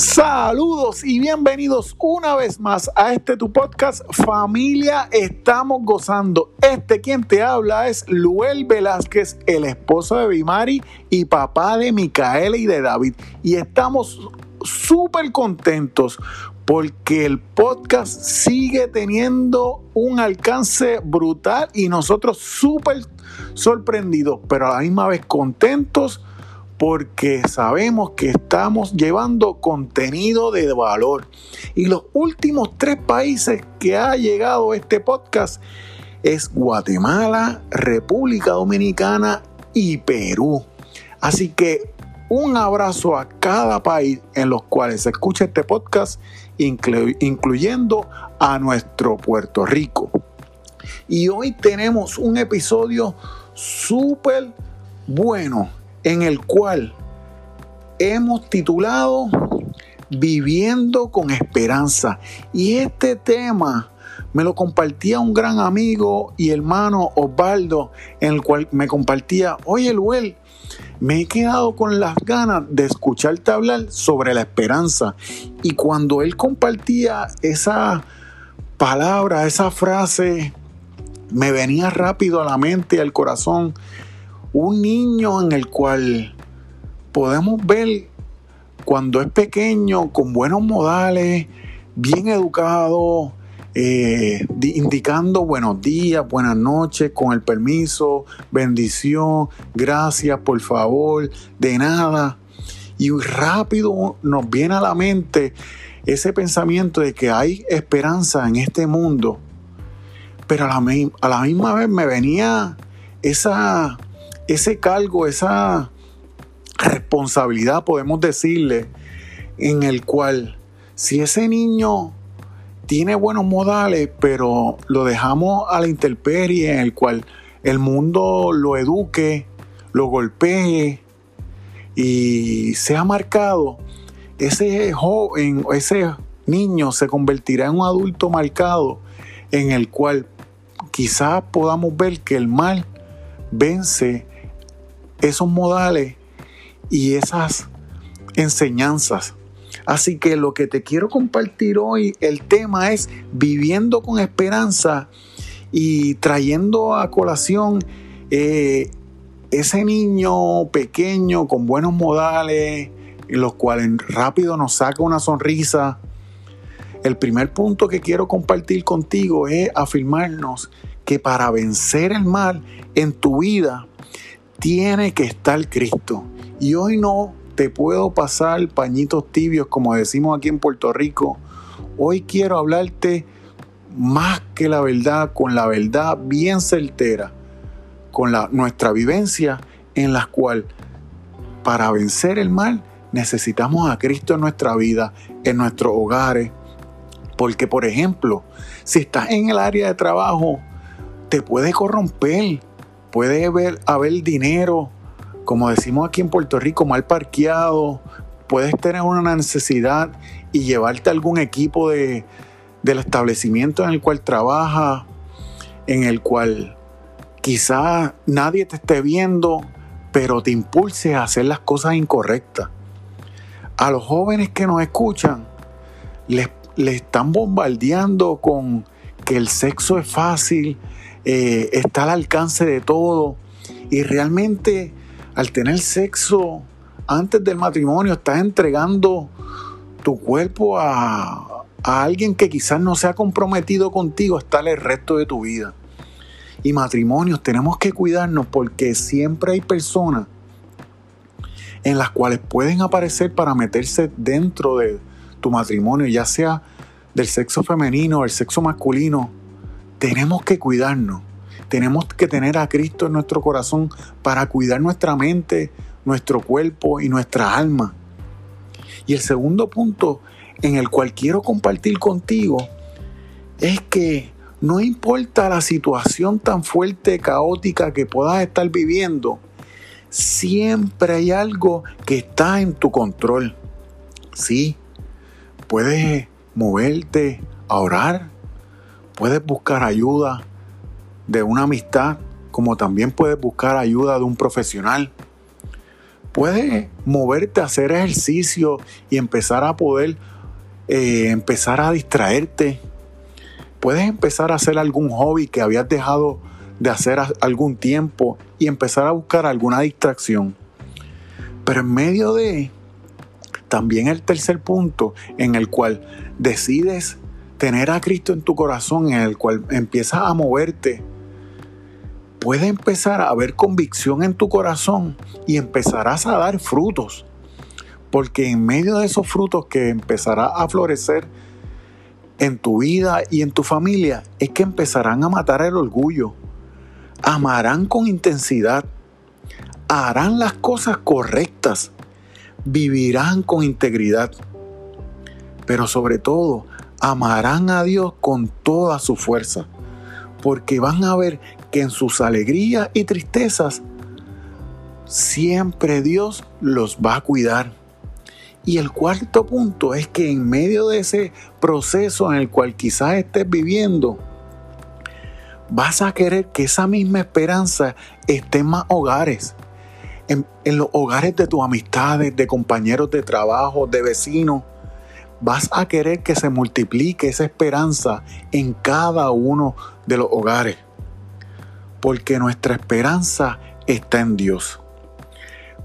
Saludos y bienvenidos una vez más a este tu podcast Familia Estamos Gozando. Este quien te habla es Luel Velázquez, el esposo de Bimari y papá de Micaela y de David. Y estamos súper contentos porque el podcast sigue teniendo un alcance brutal y nosotros súper sorprendidos, pero a la misma vez contentos porque sabemos que estamos llevando contenido de valor. Y los últimos tres países que ha llegado este podcast es Guatemala, República Dominicana y Perú. Así que un abrazo a cada país en los cuales se escucha este podcast, incluyendo a nuestro Puerto Rico. Y hoy tenemos un episodio súper bueno en el cual hemos titulado Viviendo con Esperanza. Y este tema me lo compartía un gran amigo y hermano Osvaldo, en el cual me compartía, oye Luel, me he quedado con las ganas de escucharte hablar sobre la esperanza. Y cuando él compartía esa palabra, esa frase, me venía rápido a la mente y al corazón un niño en el cual podemos ver cuando es pequeño, con buenos modales, bien educado, eh, indicando buenos días, buenas noches, con el permiso, bendición, gracias, por favor, de nada. Y rápido nos viene a la mente ese pensamiento de que hay esperanza en este mundo. Pero a la, a la misma vez me venía esa ese cargo, esa responsabilidad, podemos decirle, en el cual si ese niño tiene buenos modales, pero lo dejamos a la intemperie, en el cual el mundo lo eduque, lo golpee y sea marcado, ese joven, ese niño se convertirá en un adulto marcado en el cual quizás podamos ver que el mal vence esos modales y esas enseñanzas. Así que lo que te quiero compartir hoy, el tema es viviendo con esperanza y trayendo a colación eh, ese niño pequeño con buenos modales, los cuales rápido nos saca una sonrisa. El primer punto que quiero compartir contigo es afirmarnos que para vencer el mal en tu vida tiene que estar Cristo. Y hoy no te puedo pasar pañitos tibios como decimos aquí en Puerto Rico. Hoy quiero hablarte más que la verdad, con la verdad bien certera, con la, nuestra vivencia en la cual para vencer el mal necesitamos a Cristo en nuestra vida, en nuestros hogares. Porque, por ejemplo, si estás en el área de trabajo, te puede corromper puede haber, haber dinero, como decimos aquí en Puerto Rico, mal parqueado, puedes tener una necesidad y llevarte algún equipo de, del establecimiento en el cual trabaja, en el cual quizás nadie te esté viendo, pero te impulse a hacer las cosas incorrectas. A los jóvenes que nos escuchan, les, les están bombardeando con que el sexo es fácil, eh, está al alcance de todo y realmente al tener sexo antes del matrimonio estás entregando tu cuerpo a, a alguien que quizás no se comprometido contigo hasta el resto de tu vida. Y matrimonios tenemos que cuidarnos porque siempre hay personas en las cuales pueden aparecer para meterse dentro de tu matrimonio, ya sea del sexo femenino o el sexo masculino, tenemos que cuidarnos. Tenemos que tener a Cristo en nuestro corazón para cuidar nuestra mente, nuestro cuerpo y nuestra alma. Y el segundo punto en el cual quiero compartir contigo es que no importa la situación tan fuerte, caótica que puedas estar viviendo, siempre hay algo que está en tu control. Sí, puedes moverte a orar, Puedes buscar ayuda de una amistad, como también puedes buscar ayuda de un profesional. Puedes moverte a hacer ejercicio y empezar a poder eh, empezar a distraerte. Puedes empezar a hacer algún hobby que habías dejado de hacer algún tiempo y empezar a buscar alguna distracción. Pero en medio de también el tercer punto en el cual decides tener a Cristo en tu corazón, en el cual empiezas a moverte, puede empezar a haber convicción en tu corazón y empezarás a dar frutos. Porque en medio de esos frutos que empezará a florecer en tu vida y en tu familia, es que empezarán a matar el orgullo. Amarán con intensidad. Harán las cosas correctas. Vivirán con integridad. Pero sobre todo, amarán a Dios con toda su fuerza, porque van a ver que en sus alegrías y tristezas, siempre Dios los va a cuidar. Y el cuarto punto es que en medio de ese proceso en el cual quizás estés viviendo, vas a querer que esa misma esperanza esté en más hogares. En, en los hogares de tus amistades, de compañeros de trabajo, de vecinos, vas a querer que se multiplique esa esperanza en cada uno de los hogares. Porque nuestra esperanza está en Dios.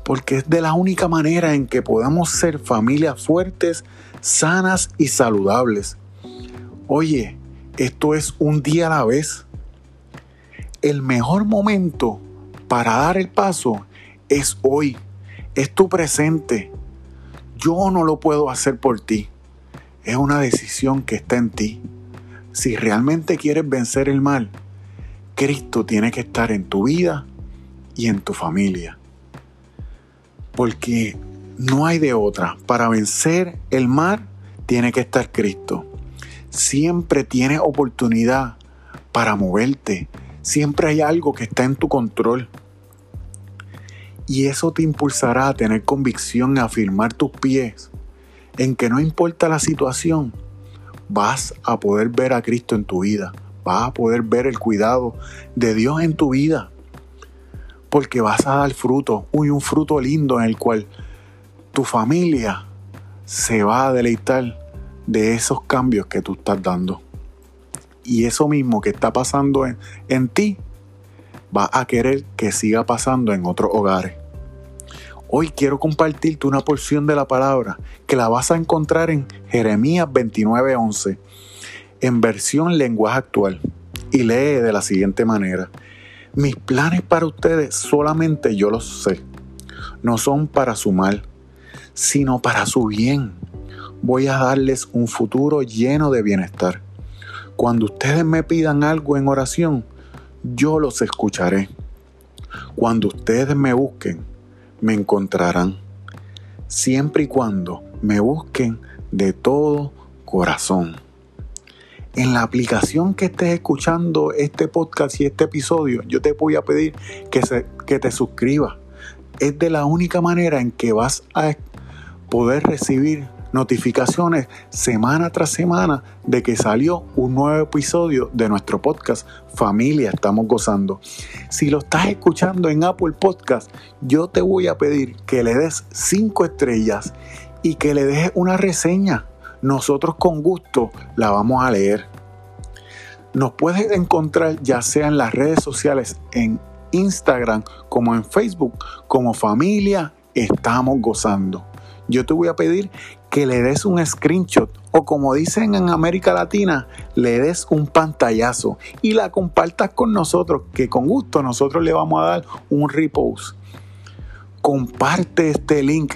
Porque es de la única manera en que podamos ser familias fuertes, sanas y saludables. Oye, esto es un día a la vez. El mejor momento para dar el paso es hoy. Es tu presente. Yo no lo puedo hacer por ti es una decisión que está en ti. Si realmente quieres vencer el mal, Cristo tiene que estar en tu vida y en tu familia. Porque no hay de otra. Para vencer el mal, tiene que estar Cristo. Siempre tienes oportunidad para moverte. Siempre hay algo que está en tu control. Y eso te impulsará a tener convicción, a afirmar tus pies en que no importa la situación, vas a poder ver a Cristo en tu vida, vas a poder ver el cuidado de Dios en tu vida, porque vas a dar fruto, uy, un fruto lindo en el cual tu familia se va a deleitar de esos cambios que tú estás dando. Y eso mismo que está pasando en, en ti, va a querer que siga pasando en otros hogares. Hoy quiero compartirte una porción de la palabra que la vas a encontrar en Jeremías 29:11, en versión lenguaje actual, y lee de la siguiente manera. Mis planes para ustedes solamente yo los sé. No son para su mal, sino para su bien. Voy a darles un futuro lleno de bienestar. Cuando ustedes me pidan algo en oración, yo los escucharé. Cuando ustedes me busquen, me encontrarán, siempre y cuando me busquen de todo corazón. En la aplicación que estés escuchando este podcast y este episodio, yo te voy a pedir que, se, que te suscribas. Es de la única manera en que vas a poder recibir notificaciones semana tras semana de que salió un nuevo episodio de nuestro podcast Familia Estamos Gozando. Si lo estás escuchando en Apple Podcast, yo te voy a pedir que le des cinco estrellas y que le dejes una reseña. Nosotros con gusto la vamos a leer. Nos puedes encontrar ya sea en las redes sociales, en Instagram como en Facebook, como familia estamos gozando. Yo te voy a pedir que le des un screenshot o como dicen en América Latina, le des un pantallazo y la compartas con nosotros, que con gusto nosotros le vamos a dar un repost. Comparte este link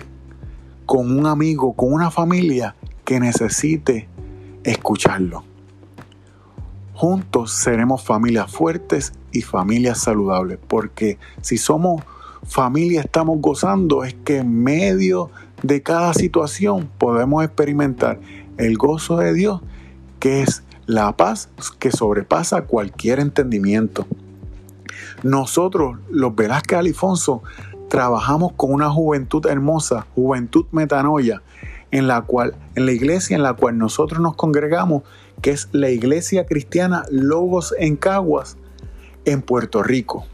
con un amigo, con una familia que necesite escucharlo. Juntos seremos familias fuertes y familias saludables, porque si somos familia estamos gozando es que en medio de cada situación podemos experimentar el gozo de Dios, que es la paz que sobrepasa cualquier entendimiento. Nosotros, los Velázquez Alifonso, trabajamos con una juventud hermosa, juventud metanoia, en la cual, en la iglesia en la cual nosotros nos congregamos, que es la iglesia cristiana Logos en Caguas, en Puerto Rico.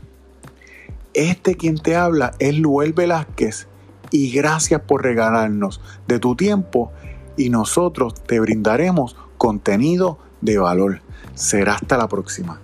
Este quien te habla es Luel Velázquez y gracias por regalarnos de tu tiempo y nosotros te brindaremos contenido de valor. Será hasta la próxima.